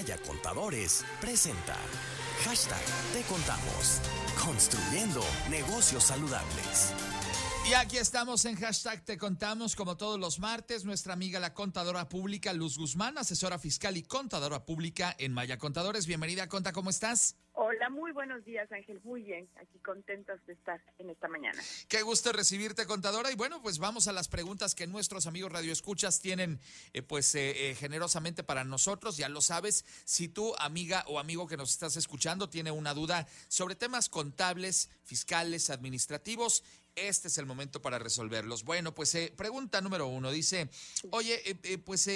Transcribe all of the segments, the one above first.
Maya Contadores presenta Hashtag Te Contamos. Construyendo negocios saludables. Y aquí estamos en hashtag Te Contamos, como todos los martes, nuestra amiga la contadora pública Luz Guzmán, asesora fiscal y contadora pública en Maya Contadores. Bienvenida, Conta, ¿cómo estás? Hola, muy buenos días, Ángel. Muy bien, aquí contentos de estar en esta mañana. Qué gusto recibirte, contadora. Y bueno, pues vamos a las preguntas que nuestros amigos radioescuchas tienen, eh, pues eh, eh, generosamente para nosotros. Ya lo sabes, si tú, amiga o amigo que nos estás escuchando, tiene una duda sobre temas contables, fiscales, administrativos, este es el momento para resolverlos. Bueno, pues eh, pregunta número uno. Dice, oye, eh, eh, pues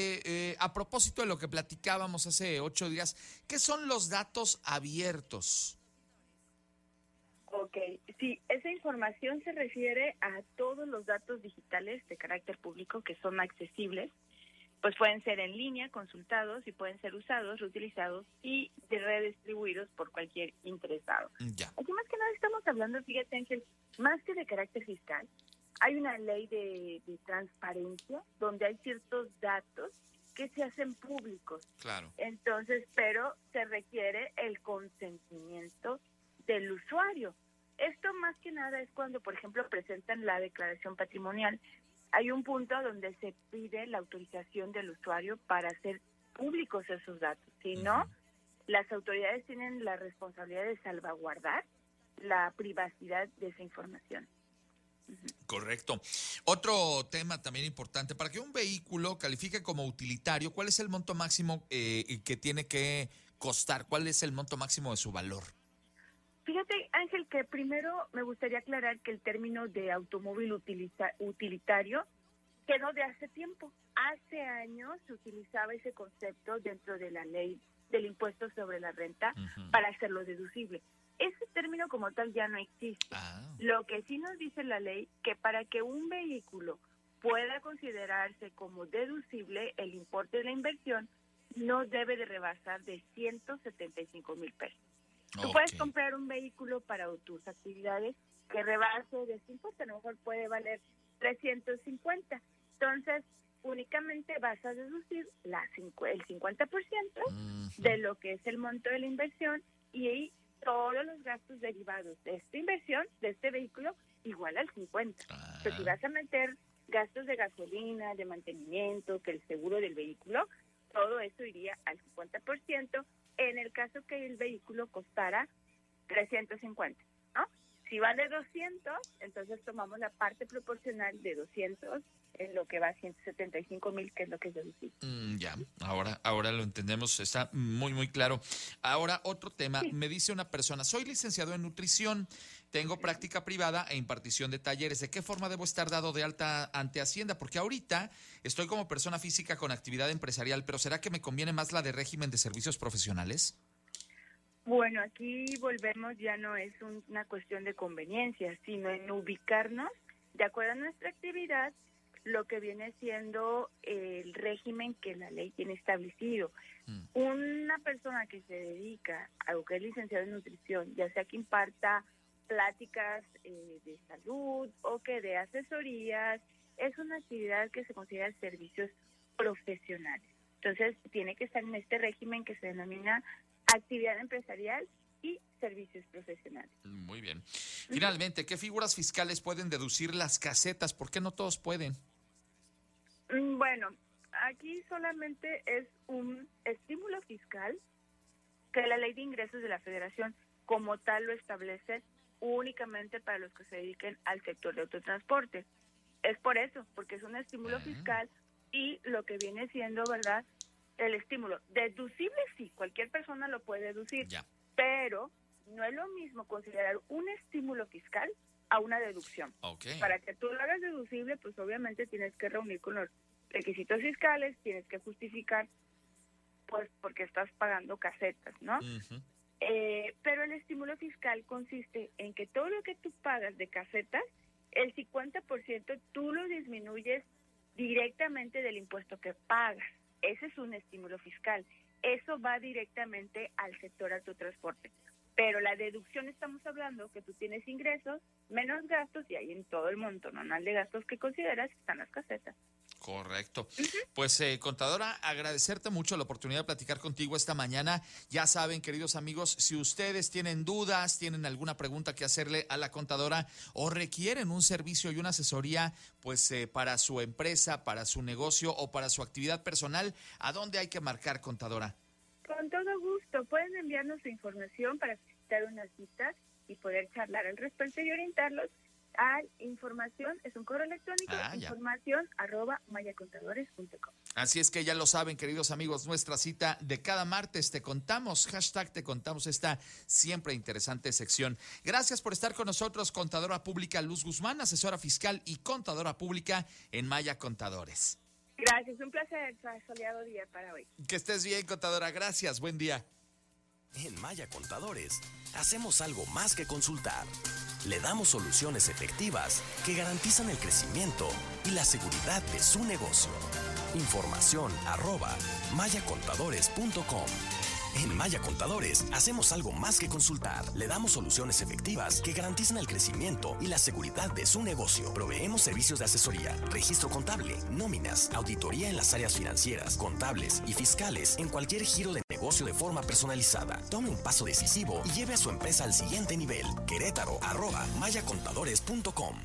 a propósito de lo que platicábamos hace ocho días, ¿qué son los datos abiertos? Ok, sí, esa información se refiere a todos los datos digitales de carácter público que son accesibles pues pueden ser en línea, consultados y pueden ser usados, reutilizados y redistribuidos por cualquier interesado. Ya. Aquí más que nada estamos hablando, fíjate Ángel, más que de carácter fiscal, hay una ley de, transparencia donde hay ciertos datos que se hacen públicos. Claro. Entonces, pero se requiere el consentimiento del usuario. Esto más que nada es cuando, por ejemplo, presentan la declaración patrimonial hay un punto donde se pide la autorización del usuario para hacer públicos esos datos. Si no, las autoridades tienen la responsabilidad de salvaguardar la privacidad de esa información. Correcto. Otro tema también importante, para que un vehículo califique como utilitario, ¿cuál es el monto máximo eh, que tiene que costar? ¿Cuál es el monto máximo de su valor? Fíjate, Ángel, que primero me gustaría aclarar que el término de automóvil utilitario quedó de hace tiempo. Hace años se utilizaba ese concepto dentro de la ley del impuesto sobre la renta para hacerlo deducible. Ese término como tal ya no existe. Ah. Lo que sí nos dice la ley que para que un vehículo pueda considerarse como deducible el importe de la inversión no debe de rebasar de 175 mil pesos. Tú puedes comprar un vehículo para tus actividades que rebase de 50, a lo mejor puede valer 350. Entonces, únicamente vas a deducir la el 50% de lo que es el monto de la inversión y ahí todos los gastos derivados de esta inversión, de este vehículo, igual al 50. Pero si vas a meter gastos de gasolina, de mantenimiento, que el seguro del vehículo, todo eso iría al 50% en el caso que el vehículo costara 350, ¿no? Si vale 200, entonces tomamos la parte proporcional de 200 en lo que va a 175 mil, que es lo que es deducible. Mm, ya, ahora, ahora lo entendemos, está muy, muy claro. Ahora, otro tema, me dice una persona, soy licenciado en nutrición, tengo práctica privada e impartición de talleres. ¿De qué forma debo estar dado de alta ante Hacienda? Porque ahorita estoy como persona física con actividad empresarial, pero ¿será que me conviene más la de régimen de servicios profesionales? Bueno, aquí volvemos, ya no es una cuestión de conveniencia, sino en ubicarnos de acuerdo a nuestra actividad lo que viene siendo el régimen que la ley tiene establecido. Mm. Una persona que se dedica a lo que es licenciado en nutrición, ya sea que imparta pláticas eh, de salud o que de asesorías, es una actividad que se considera servicios profesionales. Entonces, tiene que estar en este régimen que se denomina actividad empresarial y servicios profesionales. Muy bien. Finalmente, ¿qué figuras fiscales pueden deducir las casetas? ¿Por qué no todos pueden? Mm, bueno, aquí solamente es un estímulo fiscal que la ley de ingresos de la federación como tal lo establece únicamente para los que se dediquen al sector de autotransporte. Es por eso, porque es un estímulo fiscal y lo que viene siendo, ¿verdad? El estímulo. Deducible sí, cualquier persona lo puede deducir, pero no es lo mismo considerar un estímulo fiscal a una deducción. Para que tú lo hagas deducible, pues obviamente tienes que reunir con los requisitos fiscales, tienes que justificar, pues porque estás pagando casetas, ¿no? Eh, pero el estímulo fiscal consiste en que todo lo que tú pagas de casetas, el 50% tú lo disminuyes directamente del impuesto que pagas. Ese es un estímulo fiscal. Eso va directamente al sector autotransporte. Pero la deducción estamos hablando que tú tienes ingresos, menos gastos y ahí en todo el monto normal de gastos que consideras están las casetas. Correcto. Pues, eh, contadora, agradecerte mucho la oportunidad de platicar contigo esta mañana. Ya saben, queridos amigos, si ustedes tienen dudas, tienen alguna pregunta que hacerle a la contadora o requieren un servicio y una asesoría, pues, eh, para su empresa, para su negocio o para su actividad personal, ¿a dónde hay que marcar, contadora? Con todo gusto. Pueden enviarnos su información para visitar una cita y poder charlar al respecto y orientarlos a información, es un correo electrónico, Ah, información arroba mayacontadores.com. Así es que ya lo saben, queridos amigos, nuestra cita de cada martes te contamos, hashtag te contamos esta siempre interesante sección. Gracias por estar con nosotros, contadora pública Luz Guzmán, asesora fiscal y contadora pública en Maya Contadores. Gracias, un placer, soleado día para hoy. Que estés bien, contadora, gracias, buen día. En Maya Contadores, hacemos algo más que consultar. Le damos soluciones efectivas que garantizan el crecimiento y la seguridad de su negocio. Información arroba mayacontadores.com. En Maya Contadores hacemos algo más que consultar. Le damos soluciones efectivas que garantizan el crecimiento y la seguridad de su negocio. Proveemos servicios de asesoría, registro contable, nóminas, auditoría en las áreas financieras, contables y fiscales en cualquier giro de negocio de forma personalizada. Tome un paso decisivo y lleve a su empresa al siguiente nivel. Querétaro arroba mayacontadores.com.